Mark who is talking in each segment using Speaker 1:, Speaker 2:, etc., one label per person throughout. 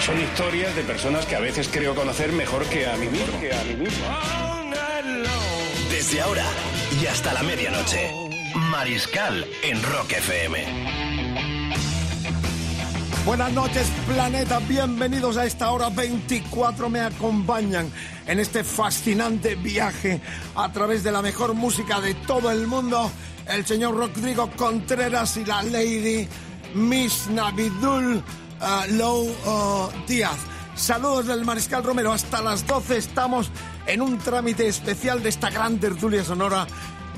Speaker 1: Son historias de personas que a veces creo conocer mejor que a mí mismo. Que a mí mismo.
Speaker 2: Desde ahora y hasta la medianoche, Mariscal en Rock FM.
Speaker 3: Buenas noches, planeta. Bienvenidos a esta hora 24. Me acompañan en este fascinante viaje a través de la mejor música de todo el mundo. El señor Rodrigo Contreras y la lady Miss Navidul uh, Low uh, Díaz. Saludos del Mariscal Romero. Hasta las 12 estamos en un trámite especial de esta gran tertulia sonora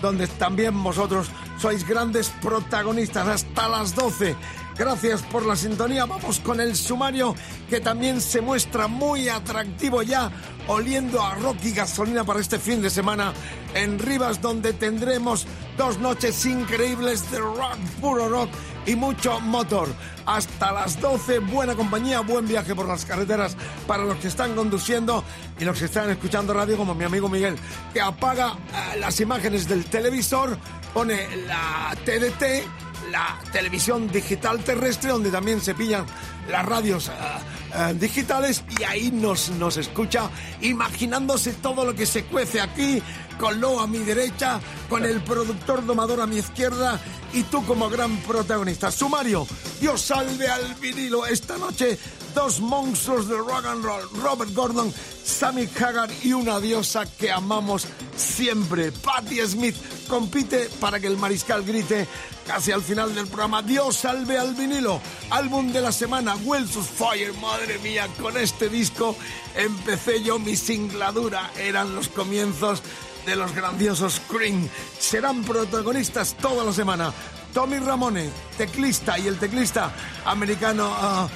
Speaker 3: donde también vosotros sois grandes protagonistas hasta las 12. Gracias por la sintonía. Vamos con el sumario que también se muestra muy atractivo ya, oliendo a rock y gasolina para este fin de semana en Rivas, donde tendremos dos noches increíbles de rock, puro rock y mucho motor. Hasta las 12, buena compañía, buen viaje por las carreteras para los que están conduciendo y los que están escuchando radio, como mi amigo Miguel, que apaga eh, las imágenes del televisor, pone la TDT la televisión digital terrestre, donde también se pillan las radios eh, digitales y ahí nos, nos escucha imaginándose todo lo que se cuece aquí, con Lo a mi derecha, con el productor domador a mi izquierda y tú como gran protagonista. Sumario, Dios salve al vinilo esta noche. Dos monstruos de rock and roll, Robert Gordon, Sammy Hagar y una diosa que amamos siempre, Patti Smith, compite para que el mariscal grite casi al final del programa. Dios salve al vinilo. Álbum de la semana, Wells Fire. Madre mía, con este disco empecé yo mi singladura. Eran los comienzos de los grandiosos Cream. Serán protagonistas toda la semana. Tommy Ramone, teclista, y el teclista americano uh,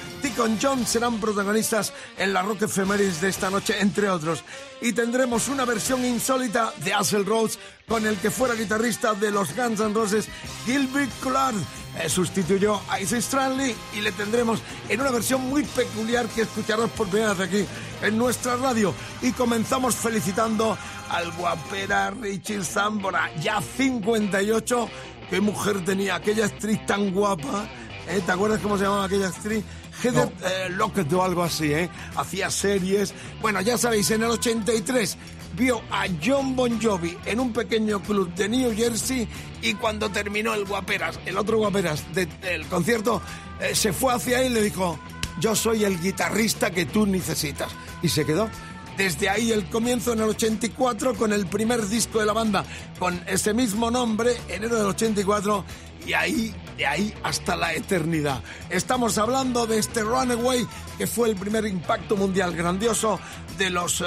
Speaker 3: John serán protagonistas en la Rock Ephemeris de esta noche, entre otros. Y tendremos una versión insólita de Axel Rose con el que fuera guitarrista de los Guns N' Roses, Gilbert Collard. Eh, sustituyó a Isaac Stanley y le tendremos en una versión muy peculiar que escucharás por primera vez aquí en nuestra radio. Y comenzamos felicitando al guapera Richie Zambora, ya 58 qué mujer tenía aquella actriz tan guapa. ¿eh? ¿Te acuerdas cómo se llamaba aquella actriz? Heather eh, Lockett o algo así, ¿eh? Hacía series. Bueno, ya sabéis, en el 83 vio a John Bon Jovi en un pequeño club de New Jersey y cuando terminó el Guaperas, el otro Guaperas del concierto, eh, se fue hacia él y le dijo, yo soy el guitarrista que tú necesitas. Y se quedó. Desde ahí el comienzo en el 84 con el primer disco de la banda con ese mismo nombre, enero del 84, y ahí, de ahí hasta la eternidad. Estamos hablando de este Runaway que fue el primer impacto mundial grandioso de los, uh,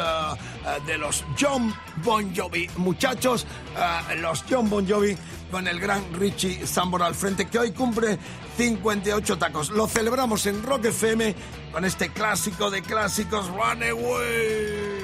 Speaker 3: de los John Bon Jovi. Muchachos, uh, los John Bon Jovi con el gran Richie Zambora al frente que hoy cumple 58 tacos. Lo celebramos en Rock FM con este clásico de clásicos Runaway.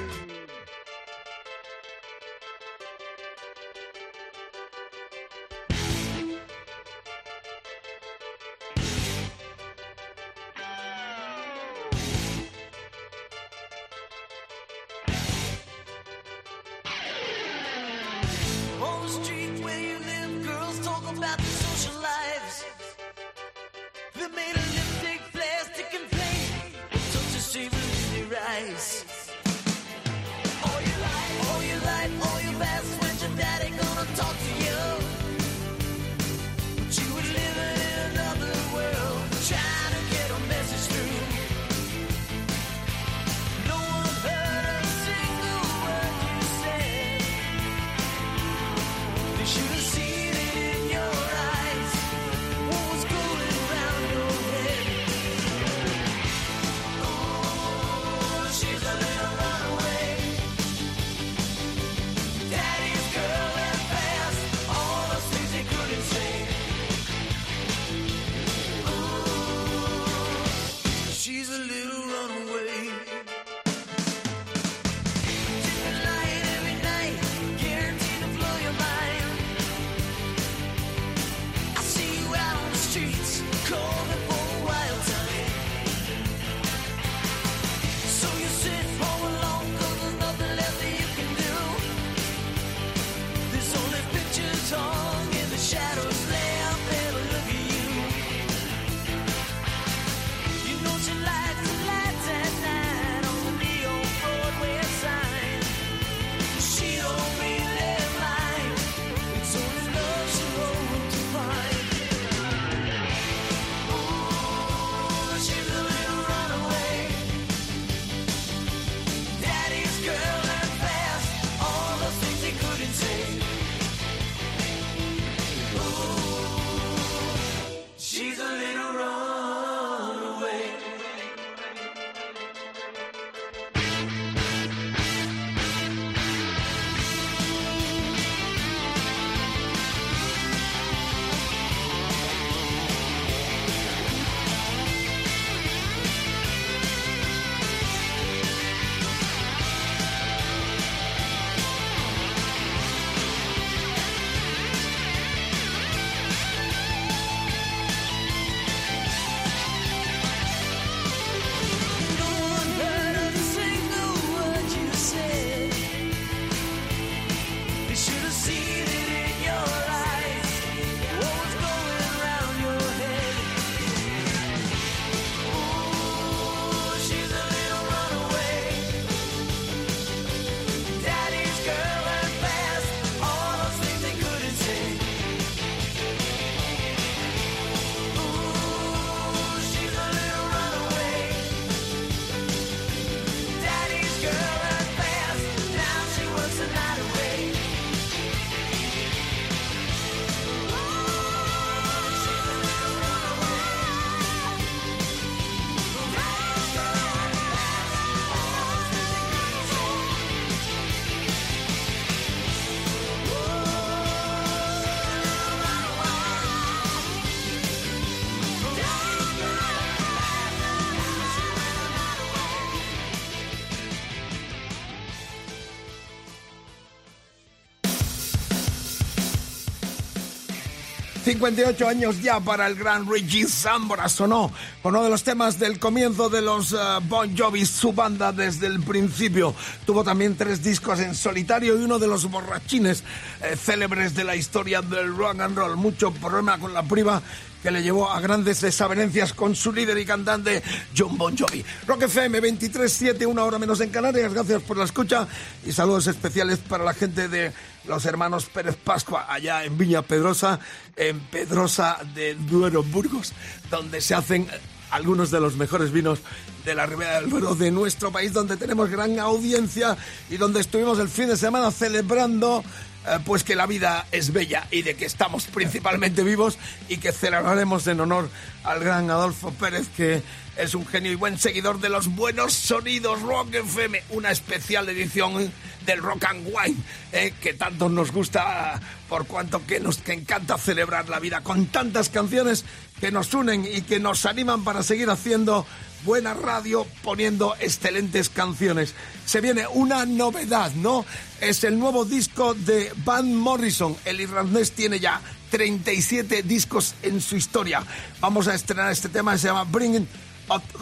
Speaker 3: 58 años ya para el gran Richie Sambora. Sonó con uno de los temas del comienzo de los uh, Bon Jovi, su banda desde el principio. Tuvo también tres discos en solitario y uno de los borrachines eh, célebres de la historia del rock and roll. Mucho problema con la priva que le llevó a grandes desavenencias con su líder y cantante John Bon Jovi. Rock FM 23-7, una hora menos en Canarias. Gracias por la escucha y saludos especiales para la gente de los hermanos Pérez Pascua, allá en Viña Pedrosa, en Pedrosa de Duero, Burgos, donde se hacen algunos de los mejores vinos de la Ribera del Duero de nuestro país, donde tenemos gran audiencia y donde estuvimos el fin de semana celebrando eh, pues que la vida es bella y de que estamos principalmente vivos y que celebraremos en honor al gran Adolfo Pérez, que es un genio y buen seguidor de los buenos sonidos Rock FM, una especial edición del Rock and Wine, eh, que tanto nos gusta por cuanto que nos que encanta celebrar la vida con tantas canciones que nos unen y que nos animan para seguir haciendo buena radio poniendo excelentes canciones. Se viene una novedad, ¿no? Es el nuevo disco de Van Morrison. El irlandés tiene ya 37 discos en su historia. Vamos a estrenar este tema, se llama Bring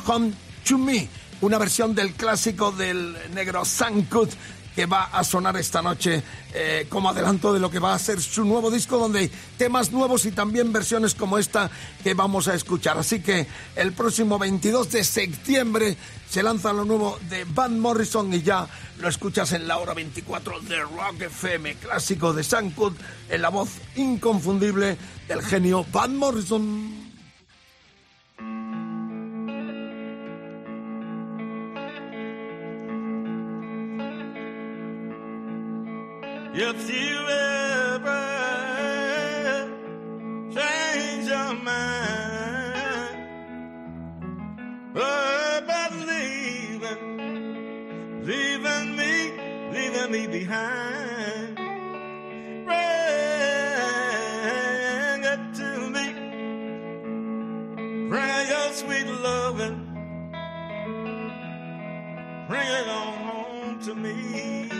Speaker 3: Home to Me, una versión del clásico del negro Sankut que va a sonar esta noche eh, como adelanto de lo que va a ser su nuevo disco, donde hay temas nuevos y también versiones como esta que vamos a escuchar. Así que el próximo 22 de septiembre se lanza lo nuevo de Van Morrison y ya lo escuchas en la hora 24 de Rock FM, clásico de Sankut, en la voz inconfundible del genio Van Morrison.
Speaker 4: If you ever change your mind oh, about leaving, leaving me, leaving me behind, bring it to me, bring your sweet loving, bring it on home to me.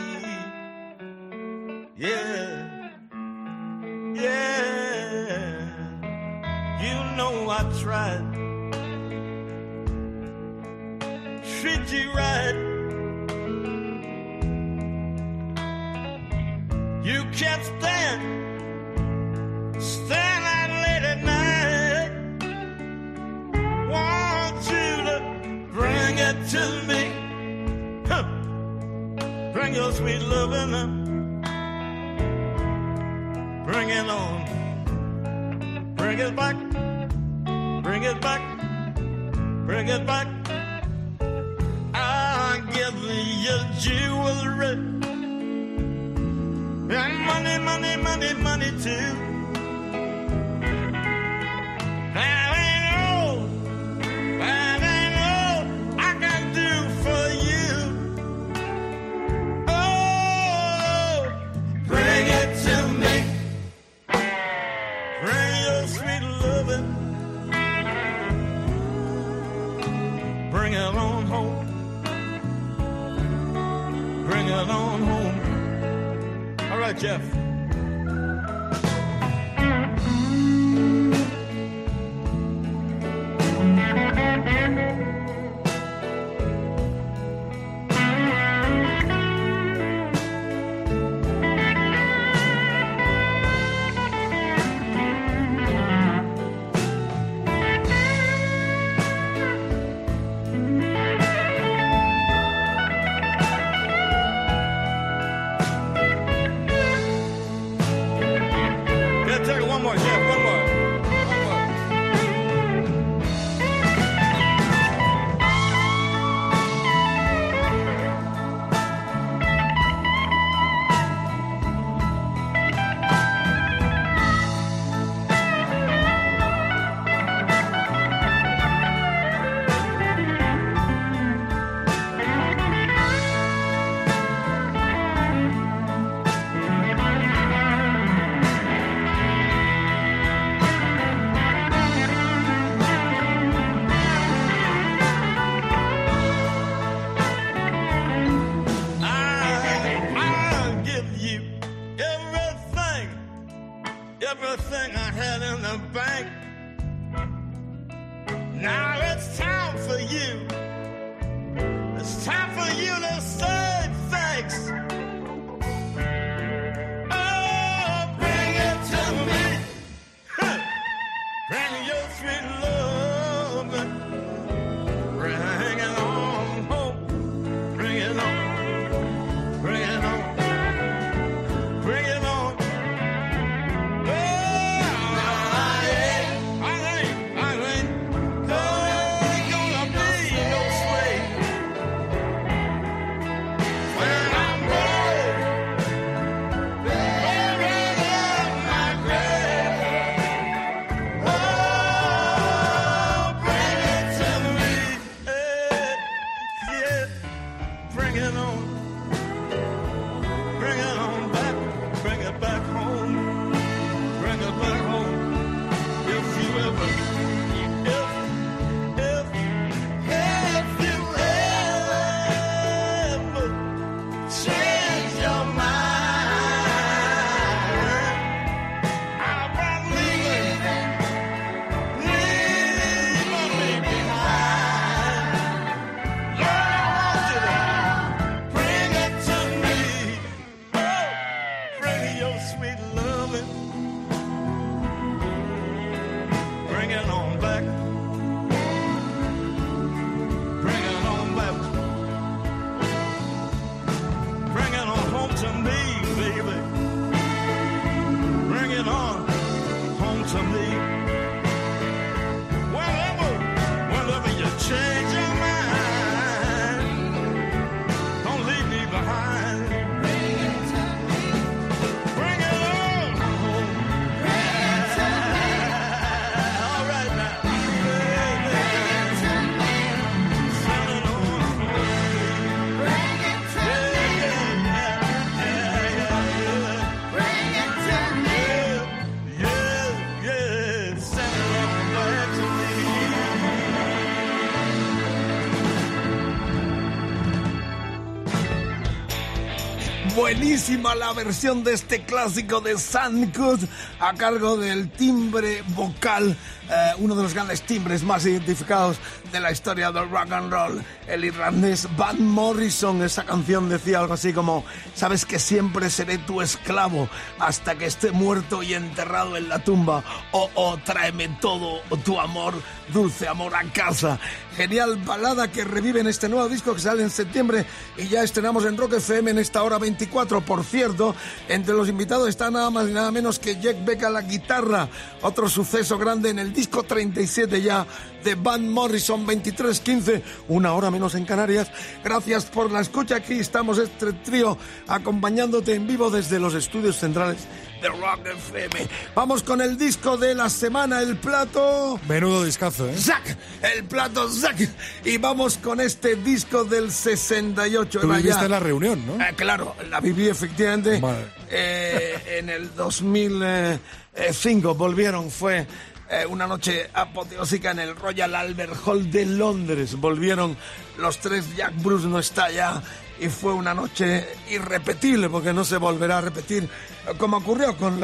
Speaker 3: Buenísima la versión de este clásico de Sandcut a cargo del timbre vocal, eh, uno de los grandes timbres más identificados de la historia del rock and roll, el irlandés Van Morrison. Esa canción decía algo así como, sabes que siempre seré tu esclavo hasta que esté muerto y enterrado en la tumba, o oh, tráeme todo tu amor, dulce amor a casa. Genial balada que revive en este nuevo disco que sale en septiembre y ya estrenamos en Rock FM en esta hora 24. Por cierto, entre los invitados está nada más y nada menos que Jack Beck a la guitarra, otro suceso grande en el disco 37 ya de Van Morrison 2315, una hora menos en Canarias. Gracias por la escucha. Aquí estamos este trío acompañándote en vivo desde los estudios centrales de Rock FM. Vamos con el disco de la semana, el plato.
Speaker 5: Menudo discazo, ¿eh?
Speaker 3: Zack, el plato Zack. Y vamos con este disco del 68.
Speaker 5: Tú viviste
Speaker 3: ya-
Speaker 5: la reunión, ¿no?
Speaker 3: Eh, claro, la viví efectivamente
Speaker 5: Vale.
Speaker 3: eh, en el 2005. Volvieron, fue eh, una noche apoteósica en el Royal Albert Hall de Londres. Volvieron los tres, Jack Bruce no está ya. Y fue una noche irrepetible porque no se volverá a repetir eh, como ocurrió con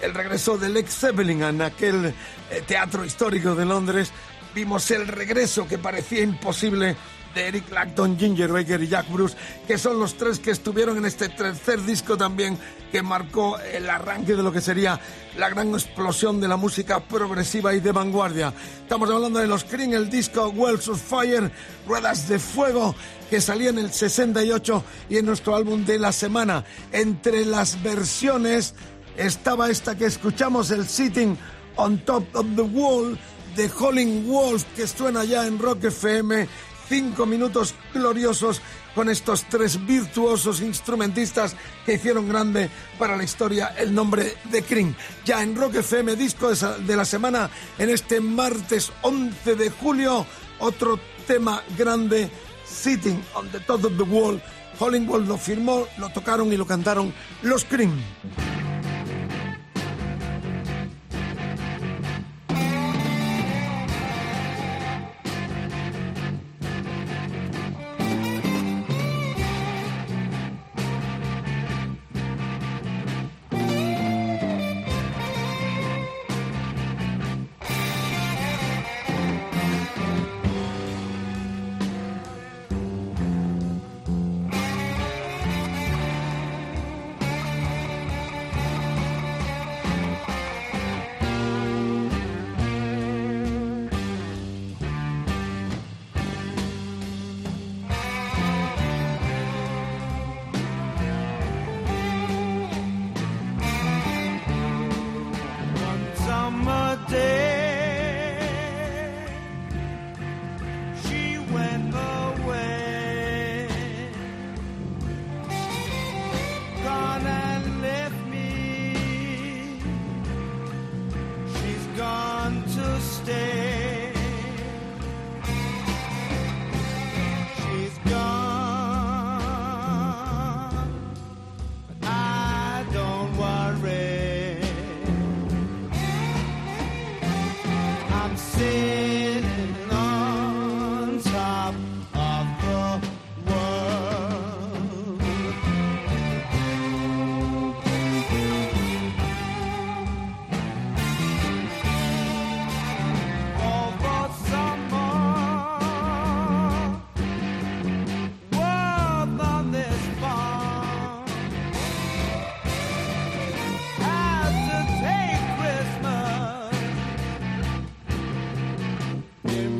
Speaker 3: el regreso del ex Zeppelin en aquel eh, teatro histórico de Londres. Vimos el regreso que parecía imposible de Eric Clapton, Ginger Baker y Jack Bruce, que son los tres que estuvieron en este tercer disco también, que marcó el arranque de lo que sería la gran explosión de la música progresiva y de vanguardia. Estamos hablando de los Cream, el disco Wells of Fire, Ruedas de Fuego, que salía en el 68 y en nuestro álbum de la semana. Entre las versiones estaba esta que escuchamos, el Sitting on Top of the Wall, de Holling Wolf, que suena ya en Rock FM. Cinco minutos gloriosos con estos tres virtuosos instrumentistas que hicieron grande para la historia el nombre de Cream. Ya en Rock FM, disco de la semana, en este martes 11 de julio, otro tema grande, Sitting on the Top of the Wall. Holling Wolf lo firmó, lo tocaron y lo cantaron los Cream.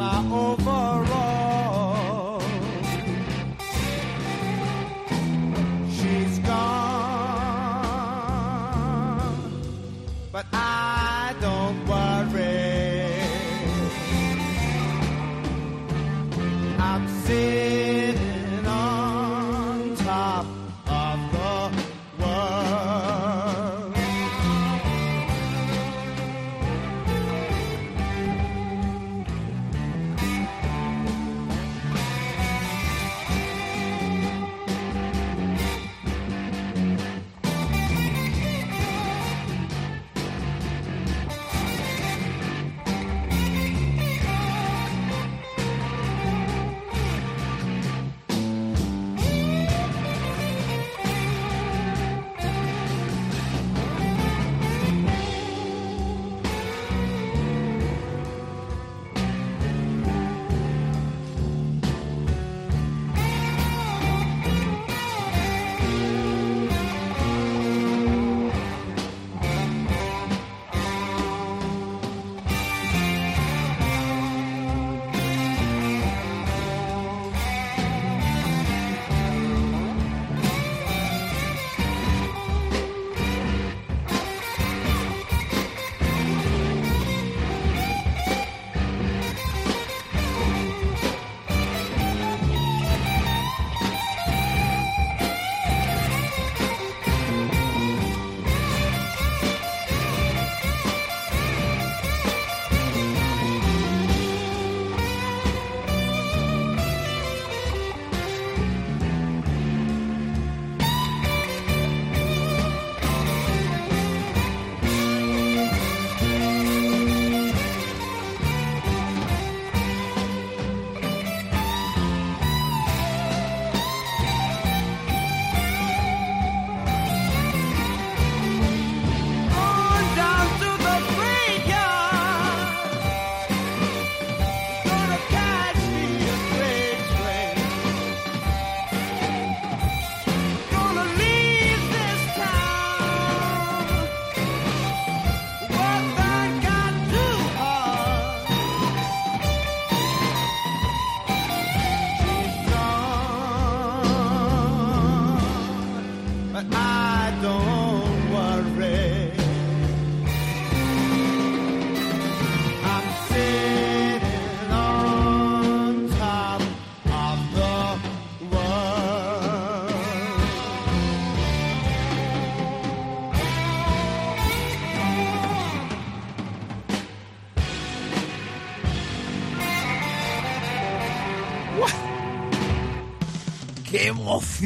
Speaker 3: my own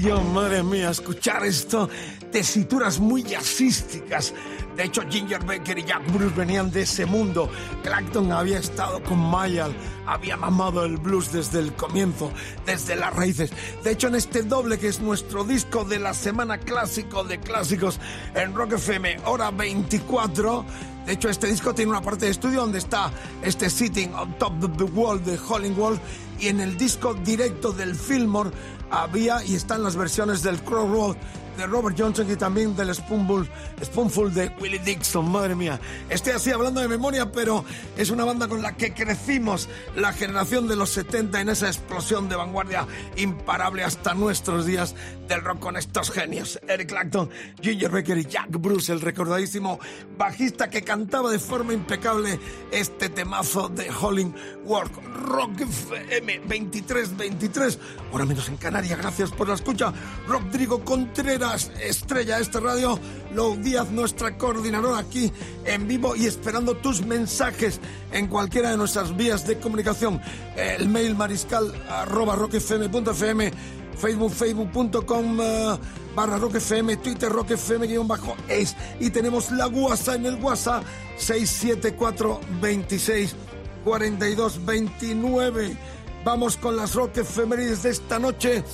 Speaker 3: emoción, madre mía, escuchar esto. Tesituras muy jazzísticas. De hecho, Ginger Baker y Jack Bruce venían de ese mundo. Clacton había estado con Mayall, había mamado el blues desde el comienzo, desde las raíces. De hecho, en este doble que es nuestro disco de la semana clásico de clásicos en Rock FM, hora 24. De hecho, este disco tiene una parte de estudio donde está este Sitting on Top of the Wall de Hollingworth y en el disco directo del Fillmore había y están las versiones del Crow Road de Robert Johnson y también del Spoonful, Spoonful de Willie Dixon, madre mía. Estoy así hablando de memoria, pero es una banda con la que crecimos la generación de los 70 en esa explosión de vanguardia imparable hasta nuestros días del rock con estos genios. Eric Clapton, Ginger Baker y Jack Bruce, el recordadísimo bajista que cantaba de forma impecable este temazo de Hollingworth. Rock FM 2323, ahora menos en Canarias, gracias por la escucha. Rodrigo Contreras estrella de esta radio, Lou Díaz, nuestra coordinadora aquí en vivo y esperando tus mensajes en cualquiera de nuestras vías de comunicación. El mail mariscal arroba rockfm.fm, facebook facebook.com uh, barra rockfm, twitter rockfm guion bajo es y tenemos la WhatsApp en el WhatsApp 674 26 42 29. Vamos con las rock de esta noche.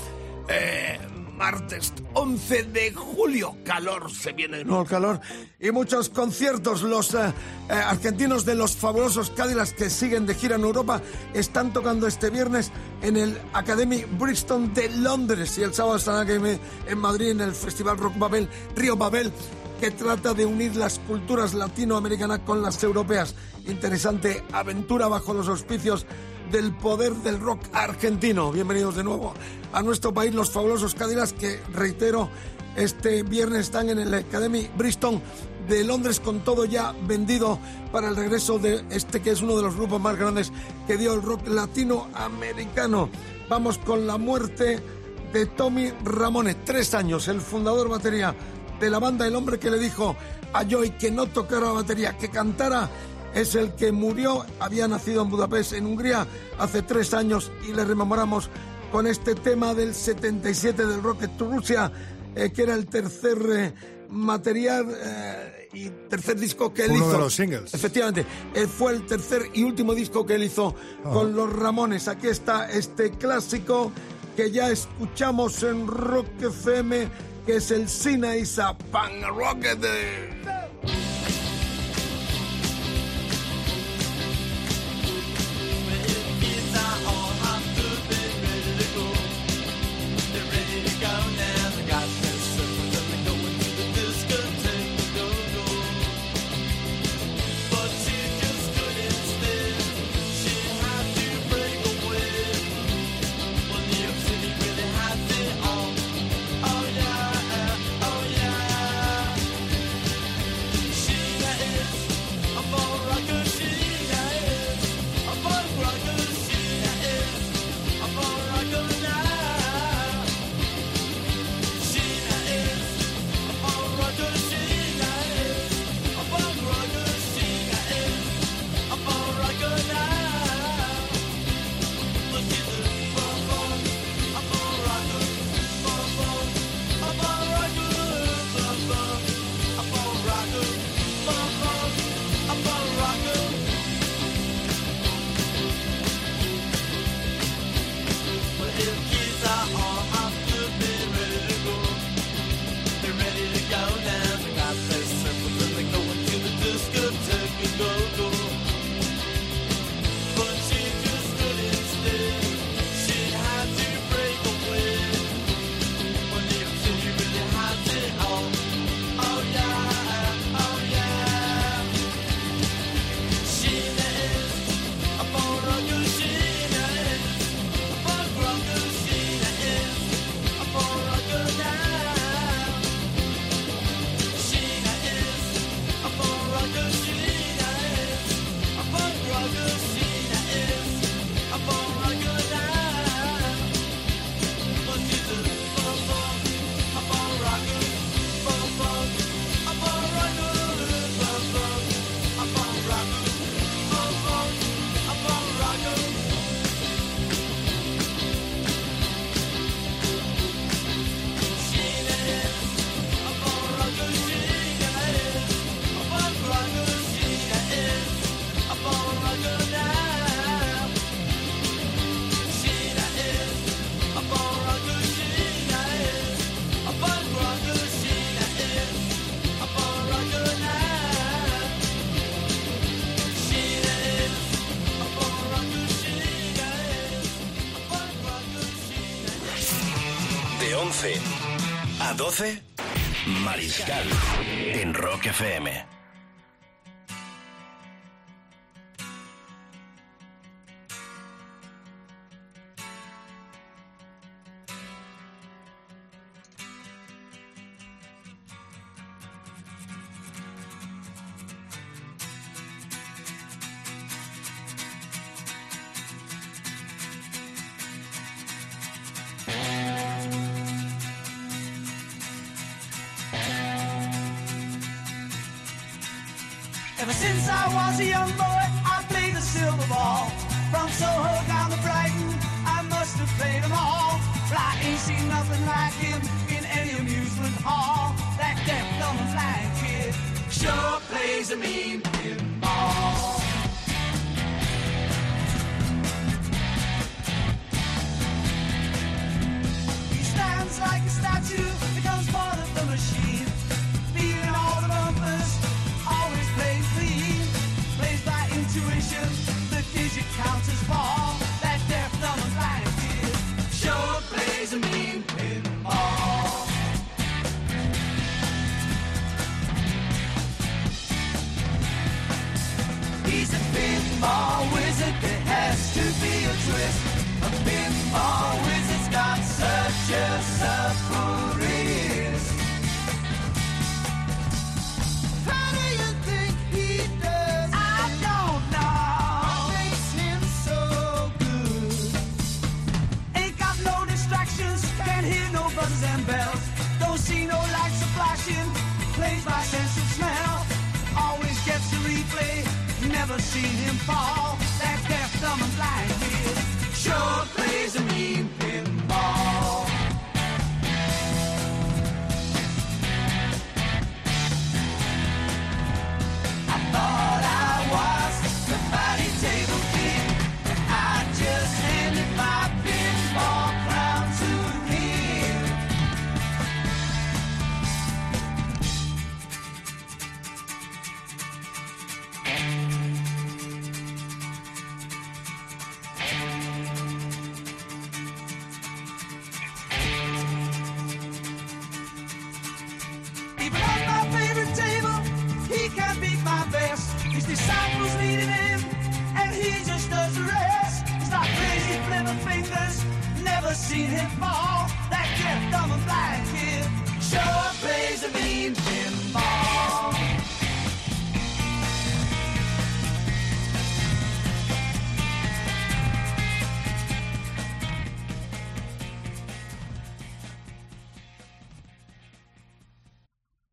Speaker 3: Eh, martes 11 de julio. Calor, se viene nuevo el calor. Y muchos conciertos. Los eh, eh, argentinos de los fabulosos Cadillacs que siguen de gira en Europa están tocando este viernes en el Academy Brixton de Londres. Y el sábado estarán aquí en Madrid en el Festival Rock Babel, Río Babel que trata de unir las culturas latinoamericanas con las europeas. Interesante aventura bajo los auspicios del poder del rock argentino. Bienvenidos de nuevo a nuestro país, los fabulosos Cadillacs, que reitero, este viernes están en el Academy Bristol de Londres con todo ya vendido para el regreso de este que es uno de los grupos más grandes que dio el rock latinoamericano. Vamos con la muerte de Tommy Ramones, tres años, el fundador batería de la banda, el hombre que le dijo a Joy que no tocara batería, que cantara es el que murió, había nacido en Budapest, en Hungría, hace tres años y le rememoramos con este tema del 77 del Rocket to Rusia, eh, que era el tercer eh, material eh, y tercer disco que él
Speaker 5: Uno
Speaker 3: hizo.
Speaker 5: de los singles.
Speaker 3: Efectivamente, fue el tercer y último disco que él hizo con los Ramones. Aquí está este clásico que ya escuchamos en Rock FM, que es el Sina Isa Pan Rocket.
Speaker 6: 12, Mariscal en Rock FM.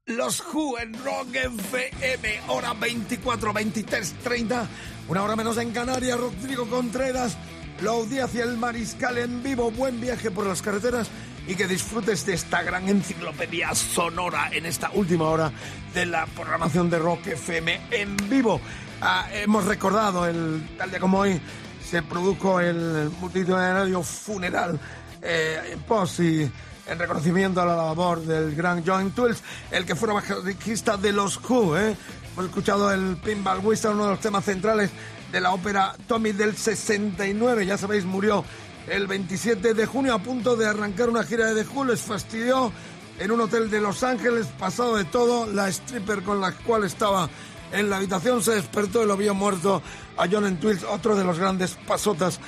Speaker 3: Los Who en Rock FM, hora 24, 23, 30, una hora menos en Canarias, Rodrigo Contreras, la audiencia el Mariscal en vivo, buen viaje por las carreteras y que disfrutes de esta gran enciclopedia sonora en esta última hora de la programación de Rock FM en vivo. Ah, hemos recordado el tal día como hoy se produjo el multitudinario funeral eh, en pos y en reconocimiento a la labor del gran John Tools, el que fuera bajista de los Who. ¿eh? Hemos escuchado el Pinball Wizard, uno de los temas centrales de la ópera Tommy del 69. Ya sabéis, murió el 27 de junio a punto de arrancar una gira de The Who. Les fastidió en un hotel de Los Ángeles, pasado de todo. La stripper con la cual estaba en la habitación se despertó y lo vio muerto a John Tools, otro de los grandes pasotas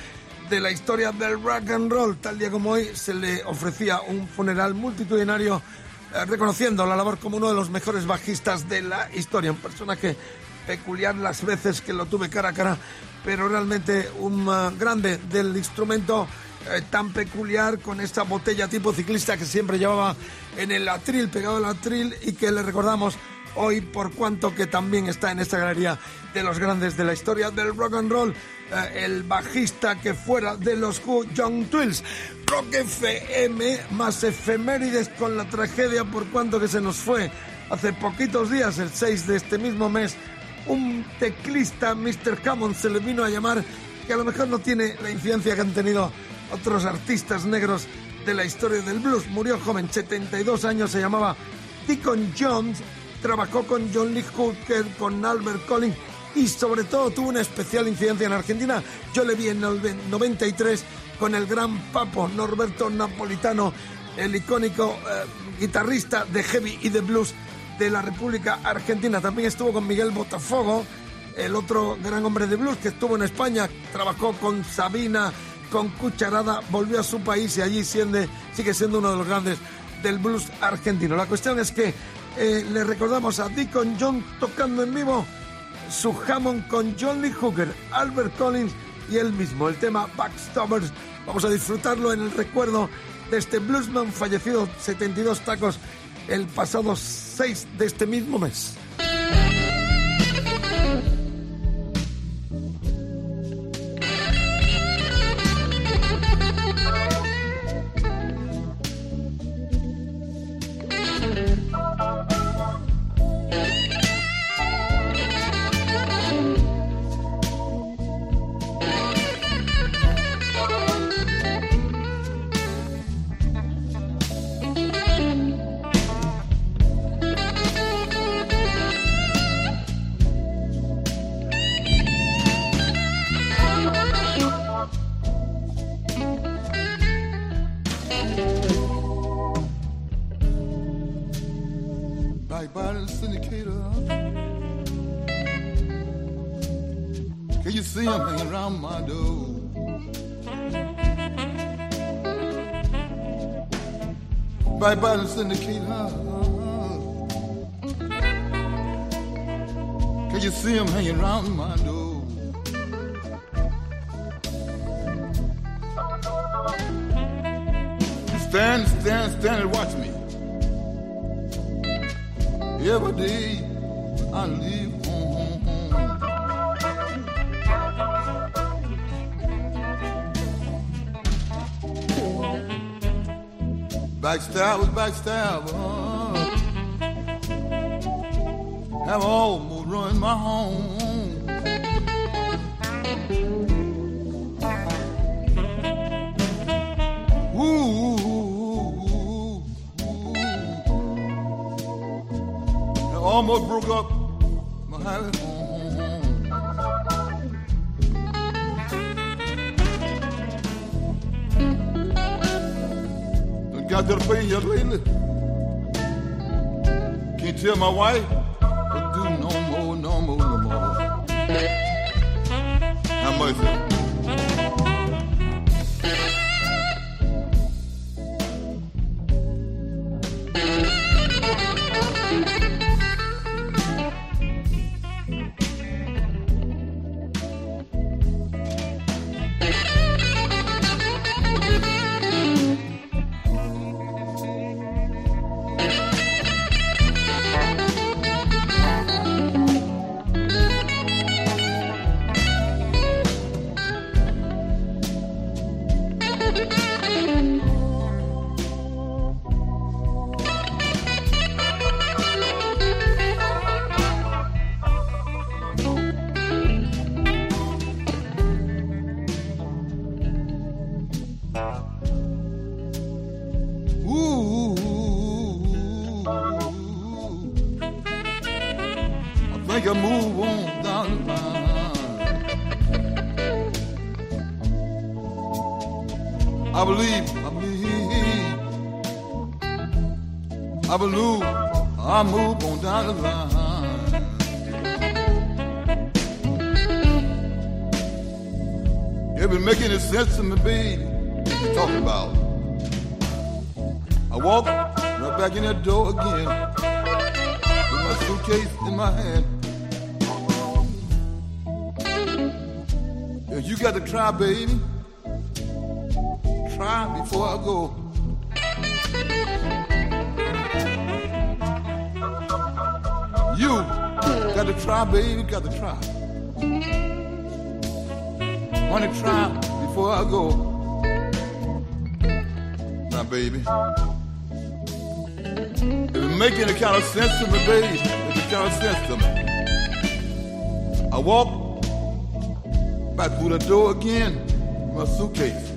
Speaker 3: de la historia del rock and roll. Tal día como hoy se le ofrecía un funeral multitudinario eh, reconociendo la labor como uno de los mejores bajistas de la historia. Un personaje peculiar las veces que lo tuve cara a cara, pero realmente un uh, grande del instrumento eh, tan peculiar con esta botella tipo ciclista que siempre llevaba en el atril, pegado al atril y que le recordamos hoy por cuanto que también está en esta galería de los grandes de la historia del rock and roll, eh, el bajista que fuera de los Who, John Twills. Rock FM más efemérides con la tragedia por cuanto que se nos fue hace poquitos días, el 6 de este mismo mes, un teclista, Mr. Hammond se le vino a llamar, que a lo mejor no tiene la incidencia que han tenido otros artistas negros de la historia del blues. Murió joven, 72 años, se llamaba Deacon Jones, trabajó con John Lee Hooker, con Albert Collins y sobre todo tuvo una especial incidencia en Argentina. Yo le vi en el 93 con el gran papo Norberto Napolitano el icónico eh, guitarrista de heavy y de blues de la República Argentina. También estuvo con Miguel Botafogo, el otro gran hombre de blues que estuvo en España, trabajó con Sabina, con Cucharada, volvió a su país y allí sigue siendo uno de los grandes del blues argentino. La cuestión es que eh, le recordamos a Deacon John tocando en vivo su Hammond con John Lee Hooker, Albert Collins y él mismo. El tema Backstoppers. Vamos a disfrutarlo en el recuerdo de este bluesman fallecido 72 tacos el pasado 6 de este mismo mes.
Speaker 7: indicate her. Backstab was backstab. Uh, have almost ruined my home. Ooh, ooh, almost broke up my happy home. Lately. Can't tell my wife to do no more, no more, no more. How much? I move on down the line. It been making any sense to me, baby. What you talking about? I walk right back in that door again with my suitcase in my hand. Yeah, you got to try, baby. Try before I go. You got to try, baby. Got to try. Want to try before I go. Now, baby. If it make any kind of sense to me, baby, if it kind of sense to me. I walk back through the door again, my suitcase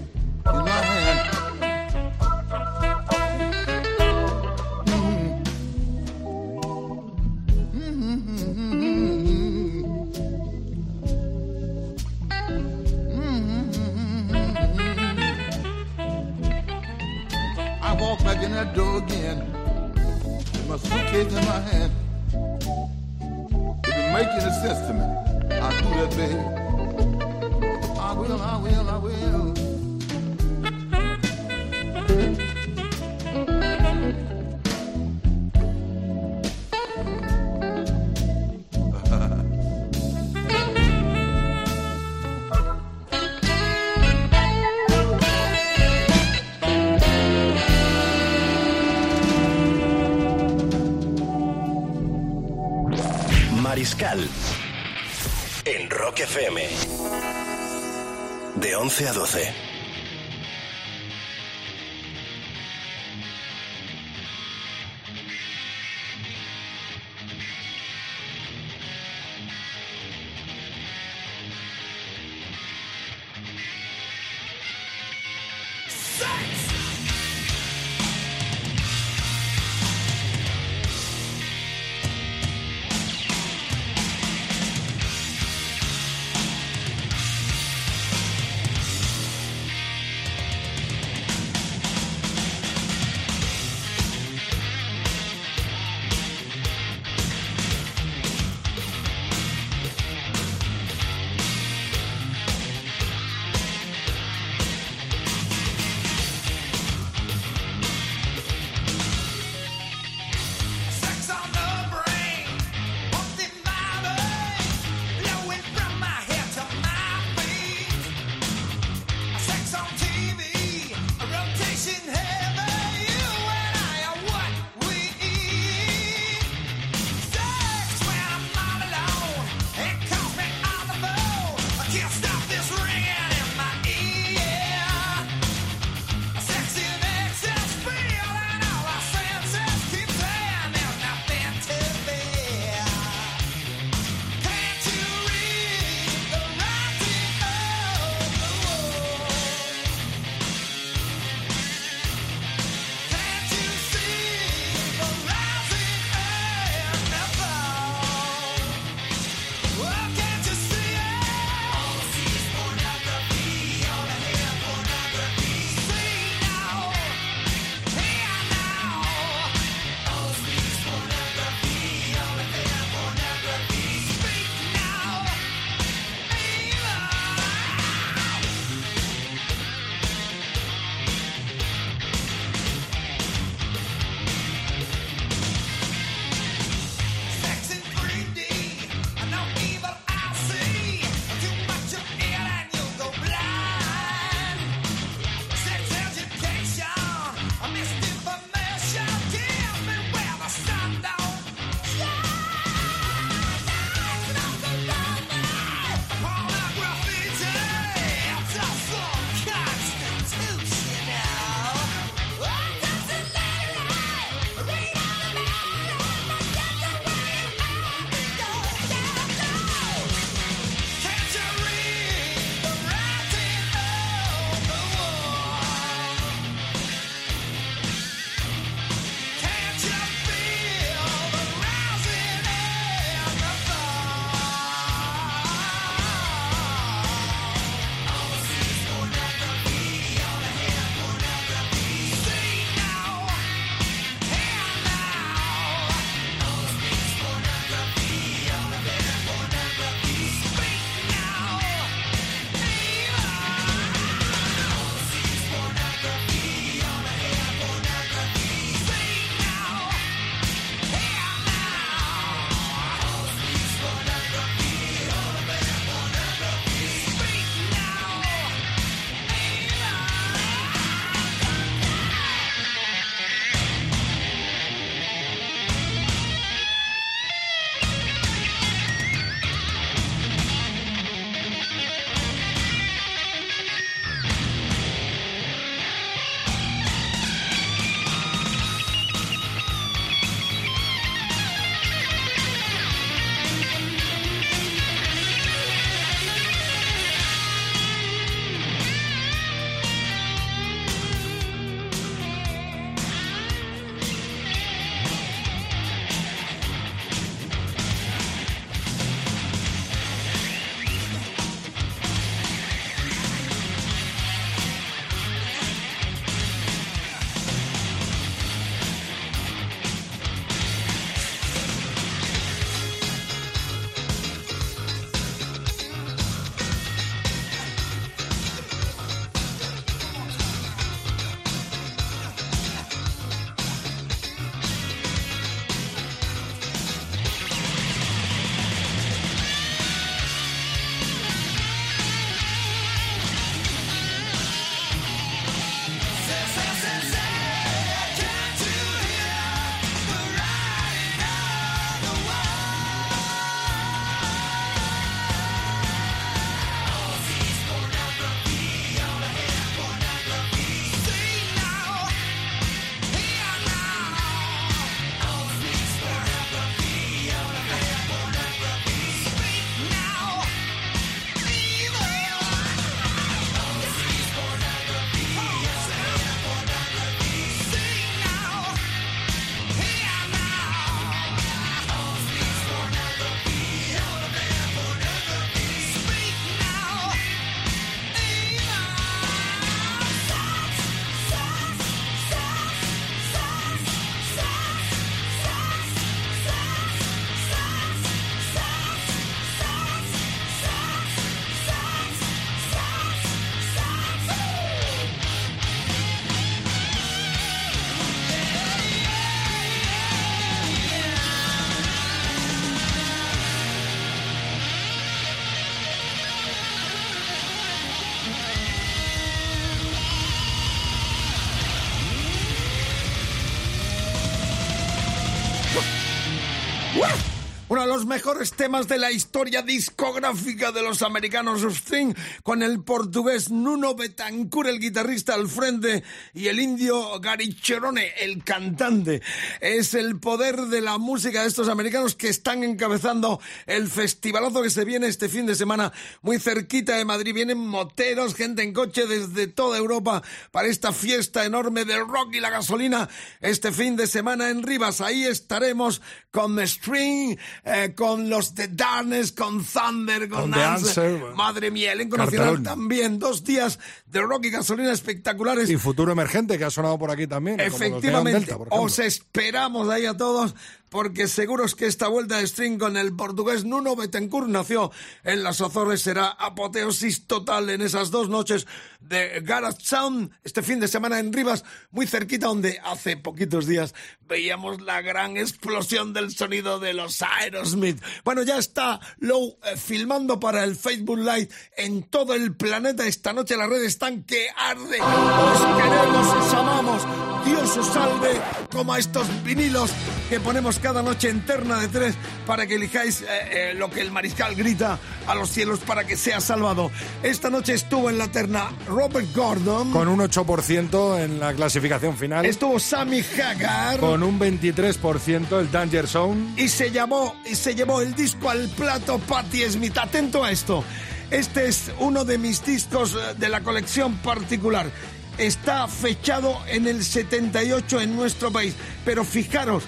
Speaker 2: de
Speaker 3: los mejores temas de la historia discográfica de los americanos String, con el portugués Nuno Betancourt, el guitarrista al frente, y el indio Gary Cherone, el cantante. Es el poder de la música de estos americanos que están encabezando el festivalazo que se viene este fin de semana muy cerquita de Madrid. Vienen moteros, gente en coche desde toda Europa para esta fiesta enorme del rock y la gasolina este fin de semana en Rivas. Ahí estaremos con String, eh, con los de Darkness, con Thunder, con,
Speaker 5: Con The
Speaker 3: Answer. Madre mía, nacional
Speaker 5: Cartelón.
Speaker 3: también. Dos días de rock y gasolina espectaculares.
Speaker 5: Y futuro emergente que ha sonado por aquí también. de
Speaker 3: Efectivamente,
Speaker 5: Delta, por ejemplo.
Speaker 3: os esperamos ahí a todos porque seguros que esta vuelta de string con el portugués Nuno Betancourt nació en las Azores será apoteosis total en esas dos noches de Garage Sound este fin de semana en Rivas, muy cerquita donde hace poquitos días veíamos la gran explosión del sonido de los Aerosmith. Bueno, ya está Low eh, filmando para el Facebook Live en todo el planeta. Esta noche las redes están que arde. Os queremos, os amamos. Dios os salve como a estos vinilos que ponemos cada noche en terna de tres para que elijáis eh, eh, lo que el mariscal grita a los cielos para que sea salvado. Esta noche estuvo en la terna Robert Gordon.
Speaker 5: Con un 8% en la clasificación final.
Speaker 3: Estuvo Sammy Hagar.
Speaker 5: Con un 23% el Danger Zone.
Speaker 3: y se llamó y se llevó el disco al plato Patti Smith. Atento a esto. Este es uno de mis discos eh, de la colección particular. Está fechado en el 78 en nuestro país. Pero fijaros,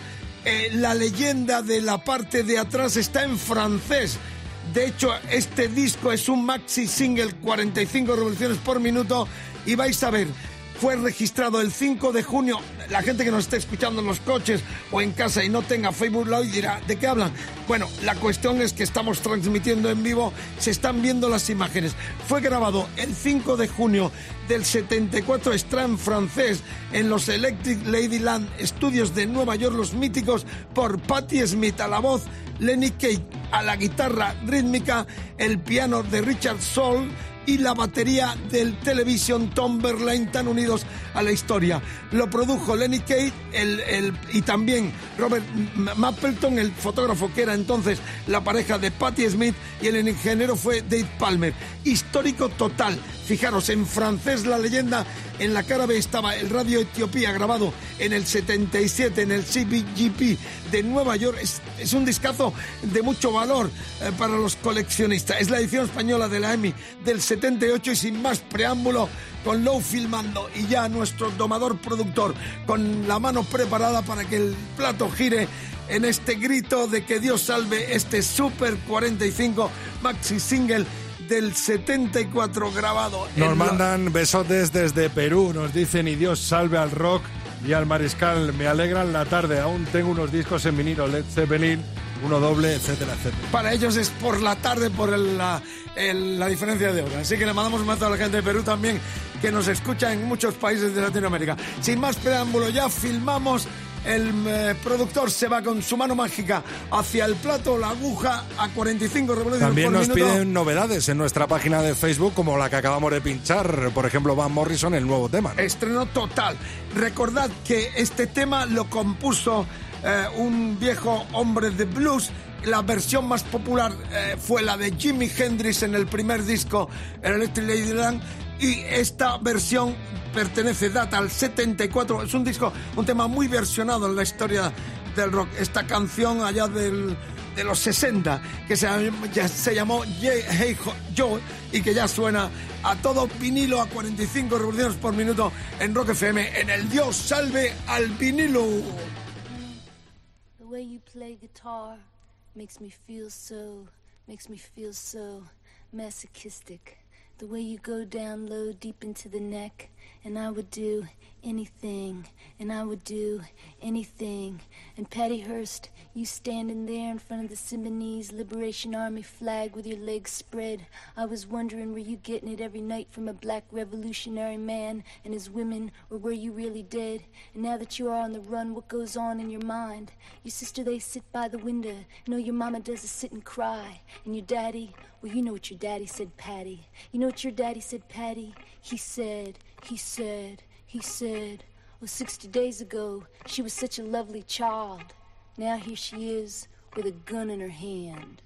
Speaker 3: eh, la leyenda de la parte de atrás está en francés. De hecho, este disco es un maxi single, 45 revoluciones por minuto. Y vais a ver, fue registrado el 5 de junio. La gente que nos esté escuchando en los coches o en casa y no tenga Facebook Live dirá, ¿de qué hablan? Bueno, la cuestión es que estamos transmitiendo en vivo, se están viendo las imágenes. Fue grabado el 5 de junio del 74, está en francés en los Electric Ladyland Studios de Nueva York, los míticos, por Patti Smith a la voz, Lenny Kate a la guitarra rítmica, el piano de Richard Soul y la batería del Television Tom Verlaine tan unidos a la historia. Lo produjo Lenny Kate el, el- y también Robert Mapleton, el fotógrafo que era entonces la pareja de Patti Smith y el ingeniero fue Dave Palmer. Histórico total. Fijaros, en francés la leyenda, en la cara B estaba el Radio Etiopía grabado en el 77 en el CBGP de Nueva York. Es, un discazo de mucho valor eh, para los coleccionistas. Es la edición española de la EMI del 78 y sin más preámbulo, con Low filmando y ya nuestro domador productor con la mano preparada para que el plato gire en este grito de que Dios salve este Super 45 maxi single del 74 grabado.
Speaker 5: Nos
Speaker 3: la-
Speaker 5: mandan besotes desde Perú. Nos dicen, y Dios salve al rock y al mariscal. Me alegran la tarde. Aún tengo unos discos en vinilo. Led Zeppelin, uno doble, etcétera, etcétera.
Speaker 3: Para ellos es por la tarde por el- la, el- la diferencia de hora. Así que le mandamos un abrazo a la gente de Perú también, que nos escucha en muchos países de Latinoamérica. Sin más preámbulo, ya filmamos. El eh, productor se va con su mano mágica hacia el plato, la aguja a 45 revoluciones
Speaker 5: También
Speaker 3: por
Speaker 5: nos
Speaker 3: minuto.
Speaker 5: piden novedades en nuestra página de Facebook, como la que acabamos de pinchar. Por ejemplo, Van Morrison, el nuevo tema. ¿no?
Speaker 3: Estreno total. Recordad que este tema lo compuso eh, un viejo hombre de blues. La versión más popular eh, fue la de Jimi Hendrix en el primer disco, el Electric Ladyland. Y esta versión pertenece, data al 74. Es un disco, un tema muy versionado en la historia del rock. Esta canción allá del, de los 60, que se, ya se llamó Hey Jo- Joe y que ya suena a todo vinilo a 45 revoluciones por minuto en Rock FM, en el Dios salve al vinilo.
Speaker 6: The way you play guitar makes me feel so, makes me feel so masochistic. The way you go down low, deep into the neck, and I would do anything, and I would do anything. And Patty Hearst, you standing there in front of the Symbionese Liberation Army flag with your legs spread. I was wondering, were you getting it every night from a black revolutionary man and his women, or were you really dead? And now that you are on the run, what goes on in your mind? Your sister, they sit by the window. No, your mama does is sit and cry. And your daddy, well, you know what your daddy said, Patty. You know what your daddy said, Patty? He said, he said, he said, well, 60 days ago, she was such a lovely child. Now here she is with a gun in her hand.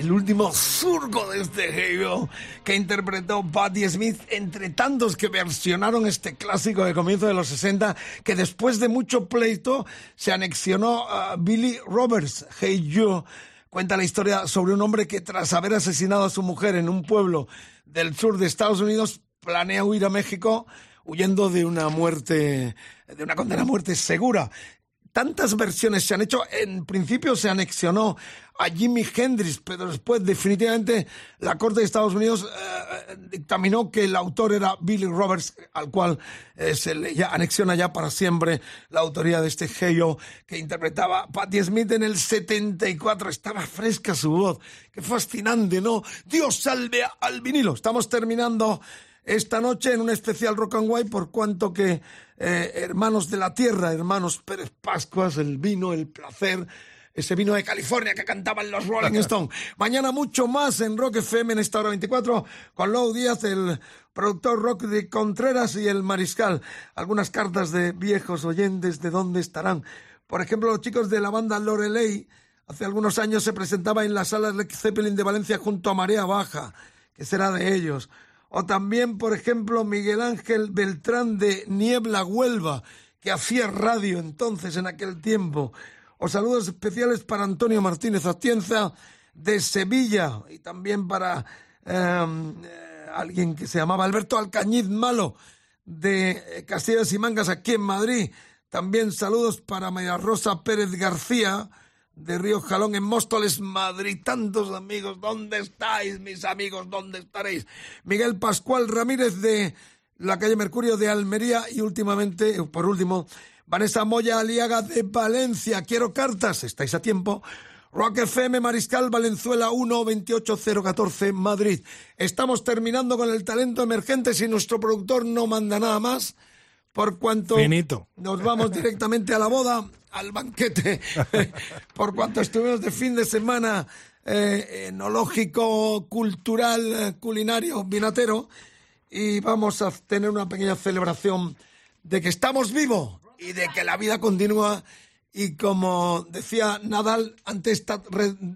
Speaker 3: el último surco de este género que interpretó Patti Smith entre tantos que versionaron este clásico de comienzo de los 60 que después de mucho pleito se anexionó a Billy Roberts, Hey You. Cuenta la historia sobre un hombre que tras haber asesinado a su mujer en un pueblo del sur de Estados Unidos planea huir a México huyendo de una muerte, de una condena a muerte segura tantas versiones se han hecho. En principio se anexionó a Jimi Hendrix, pero después definitivamente la Corte de Estados Unidos eh, eh, dictaminó que el autor era Billy Roberts, al cual eh, se le anexiona ya para siempre la autoría de este Heyo que interpretaba Patti Smith en el 74. Estaba fresca su voz, qué fascinante, ¿no? Dios salve al vinilo. Estamos terminando esta noche en un especial Rock and White por cuanto que hermanos de la tierra, hermanos Pérez Pascuas, el vino, el placer, ese vino de California que cantaban los Rolling Stones. Mañana mucho más en Rock FM en esta hora 24 con Lou Díaz, el productor rock de Contreras y el Mariscal. Algunas cartas de viejos oyentes de dónde estarán. Por ejemplo, los chicos de la banda Loreley hace algunos años se presentaba en la sala Led Zeppelin de Valencia junto a Marea Baja, que será de ellos. O también, por ejemplo, Miguel Ángel Beltrán de Niebla Huelva, que hacía radio entonces en aquel tiempo. O saludos especiales para Antonio Martínez Atienza de Sevilla y también para em, eh, alguien que se llamaba Alberto Alcañiz Malo de Castillas y Mangas aquí en Madrid. También saludos para María Rosa Pérez García de Río Jalón en Móstoles, Madrid. Tantos amigos, ¿dónde estáis, mis amigos? ¿Dónde estaréis? Miguel Pascual Ramírez de la calle Mercurio de Almería y últimamente, por último, Vanessa Moya Aliaga de Valencia. Quiero cartas, estáis a tiempo. Rock FM Mariscal Valenzuela 1 28014 Madrid. Estamos terminando con el talento emergente si nuestro productor no manda nada más. Por cuanto
Speaker 5: Finito.
Speaker 3: nos vamos directamente a la boda, al banquete, por cuanto estuvimos de fin de semana eh, enológico, cultural, eh, culinario, vinatero, y vamos a tener una pequeña celebración de que estamos vivos y de que la vida continúa. Y como decía Nadal ante esta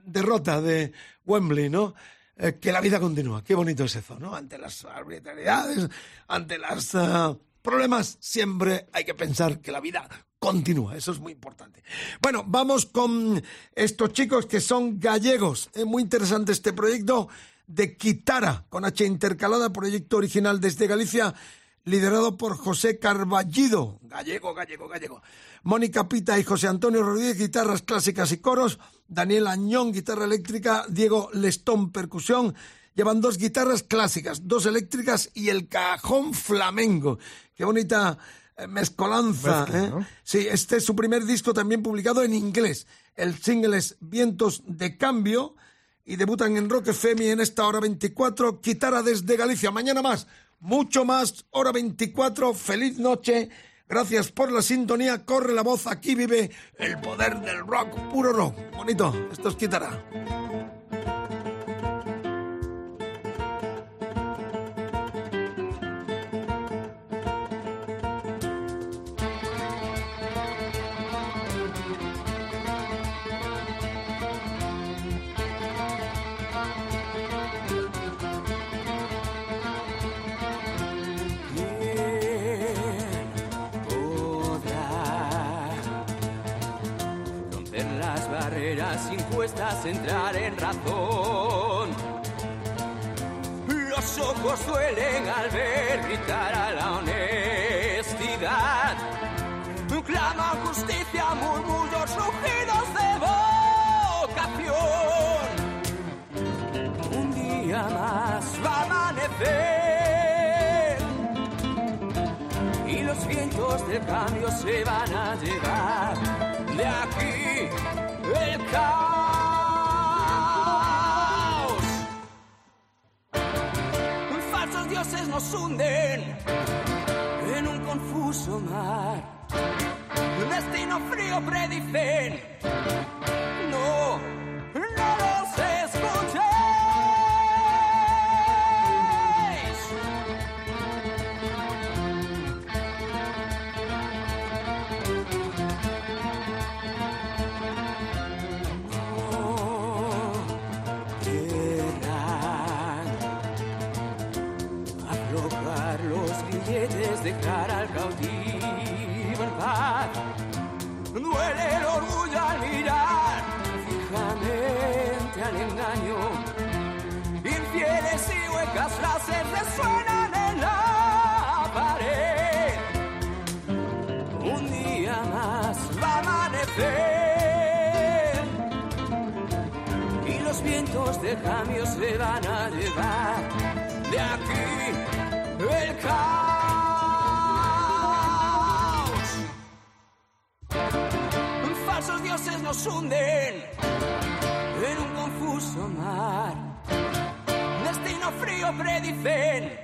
Speaker 3: derrota de Wembley, ¿no? Eh, que la vida continúa. Qué bonito es eso, ¿no? Ante las arbitrariedades, ante los problemas, siempre hay que pensar que la vida continúa. Eso es muy importante. Bueno, vamos con estos chicos que son gallegos. Es muy interesante este proyecto de Quitara, con H intercalada, proyecto original desde Galicia, liderado por José Carballido, gallego, gallego, gallego. Mónica Pita y José Antonio Rodríguez, guitarras clásicas y coros. Daniel Añón, guitarra eléctrica. Diego Lestón, percusión. Llevan dos guitarras clásicas, dos eléctricas y el cajón flamenco. Qué bonita eh, mezcolanza.
Speaker 5: Mezcla,
Speaker 3: ¿eh?
Speaker 5: ¿no?
Speaker 3: Sí, este es su primer disco también publicado en inglés. El single es Vientos de Cambio y debutan en Rock FM en esta hora 24, Guitarra desde Galicia. Mañana más, mucho más, hora 24, feliz noche. Gracias por la sintonía, corre la voz, aquí vive el poder del rock, puro rock. Bonito, esto es Guitarra.
Speaker 8: Las barreras impuestas, entrar en razón. Los ojos duelen al ver gritar a la honestidad. Claman justicia, murmullos, rugidos de vocación. Un día más va a amanecer y los vientos del cambio se van a llevar de aquí el caos. Falsos dioses nos hunden en un confuso mar. Destino frío predicen. Los vientos de cambio se van a llevar de aquí el caos. Falsos dioses nos hunden en un confuso mar. Destino frío predicen